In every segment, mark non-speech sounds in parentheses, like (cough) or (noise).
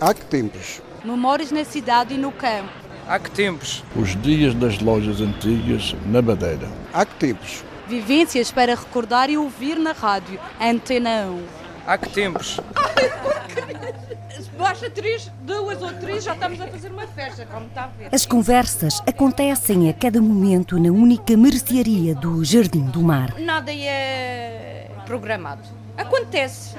Há que tempos? Memórias na cidade e no campo. Há que tempos? Os dias das lojas antigas na Madeira. Há que tempos? Vivências para recordar e ouvir na rádio. Antena 1. Há que tempos? Baixa três, duas ou três, já estamos a fazer uma festa, como está a ver. As conversas acontecem a cada momento na única mercearia do Jardim do Mar. Nada é programado. Acontece.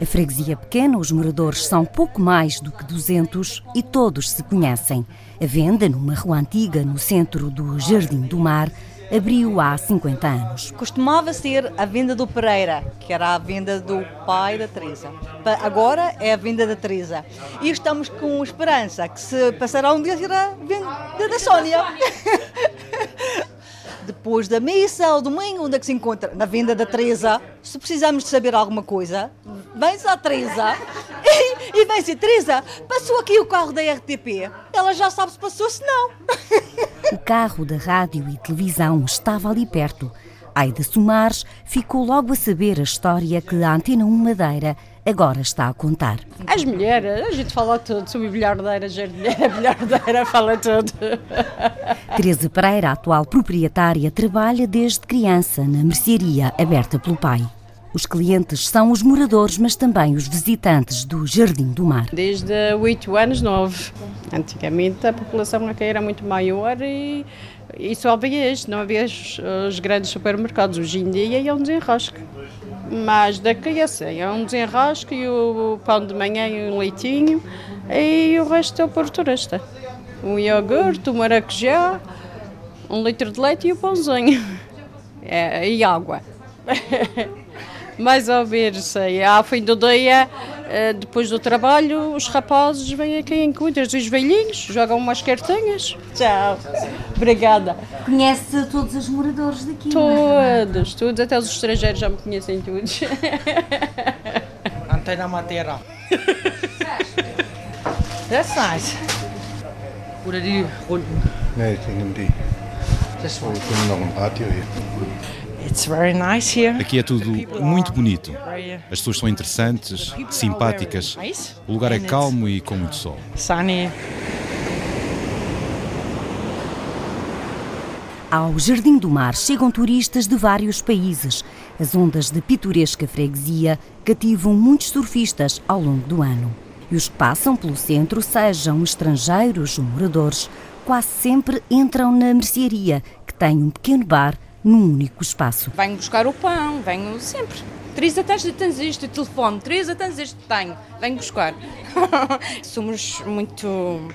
A freguesia pequena, os moradores são pouco mais do que 200 e todos se conhecem. A venda, numa rua antiga no centro do Jardim do Mar, abriu há 50 anos. Costumava ser a venda do Pereira, que era a venda do pai da Teresa. Agora é a venda da Teresa. E estamos com esperança que se passará um dia será a venda da Sónia. (laughs) Depois da missa, ao domingo, onde é que se encontra? Na venda da Teresa. Se precisamos de saber alguma coisa, vem-se à Teresa (laughs) e, e vem-se, Teresa, passou aqui o carro da RTP. Ela já sabe se passou, se não. O carro da rádio e televisão estava ali perto. Aida Somares ficou logo a saber a história que a Antena 1 Madeira agora está a contar. As mulheres, a gente fala tudo sobre bilhardeira, jardineira, (laughs) bilhardeira, fala tudo. Teresa Pereira, atual proprietária, trabalha desde criança na mercearia aberta pelo pai. Os clientes são os moradores, mas também os visitantes do Jardim do Mar. Desde 8 anos, 9. Antigamente a população aqui era muito maior e, e só havia isto, não havia os, os grandes supermercados. Hoje em dia é um desenrasque. Mas daqui assim, é um desenrasque e o pão de manhã e um leitinho e o resto é o por turista. Um iogurte, um maracujá, um litro de leite e o um pãozinho. (laughs) É, e água. (laughs) mais ou menos, sei. Ao fim do dia, depois do trabalho, os rapazes vêm aqui em Coimbras, os velhinhos, jogam umas cartinhas. Tchau. Obrigada. Conhece todos os moradores daqui? Todos, todos, até os estrangeiros já me conhecem todos. (laughs) Antena Madeira. That's nice. Oder die runden? Nee, ich nehme die. Das Wir können noch ein Patio hier. It's very nice here. Aqui é tudo muito bonito. As pessoas são interessantes, simpáticas. O lugar é calmo e com muito sol. Sunny. Ao Jardim do Mar chegam turistas de vários países. As ondas de pitoresca freguesia cativam muitos surfistas ao longo do ano. E os que passam pelo centro, sejam estrangeiros ou moradores, quase sempre entram na mercearia, que tem um pequeno bar num único espaço. Venho buscar o pão, venho sempre. Teresa, tens, tens isto, o telefone. Teresa, tens isto, tenho. Venho buscar. (laughs) somos muito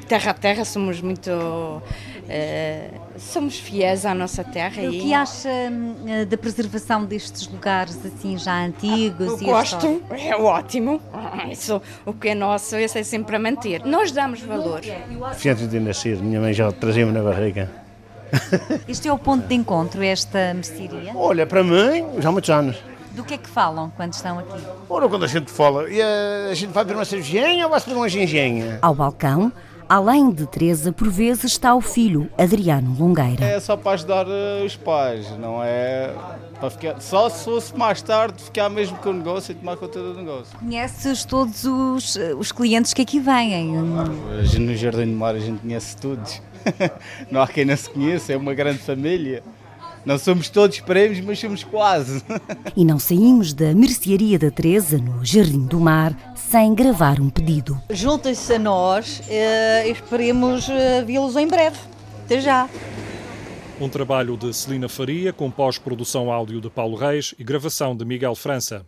terra a terra, somos muito. Uh, somos fiéis à nossa terra. O que acha uh, da preservação destes lugares assim já antigos? Eu gosto, é ótimo. (laughs) Isso, o que é nosso, esse é sempre a manter. Nós damos valor. Antes de nascer, minha mãe já trazia-me na barriga. (laughs) Este é o ponto de encontro, esta mercearia? Olha, para mim, já há muitos anos. Do que é que falam quando estão aqui? Ora, quando a gente fala, e a, a gente vai beber uma cervejinha ou vai beber uma ginginha? Ao balcão, além de Teresa, por vezes está o filho, Adriano Longueira. É só para ajudar os pais, não é para ficar. Só se fosse mais tarde ficar mesmo com o negócio e tomar conta do negócio. Conheces todos os, os clientes que aqui vêm? A gente no Jardim do Mar a gente conhece todos. (laughs) não há quem não se conheça, é uma grande família. Não somos todos prêmios, mas somos quase. E não saímos da mercearia da Teresa, no Jardim do Mar, sem gravar um pedido. Juntem-se a nós e esperemos vê-los em breve. Até já. Um trabalho de Celina Faria, com pós-produção áudio de Paulo Reis e gravação de Miguel França.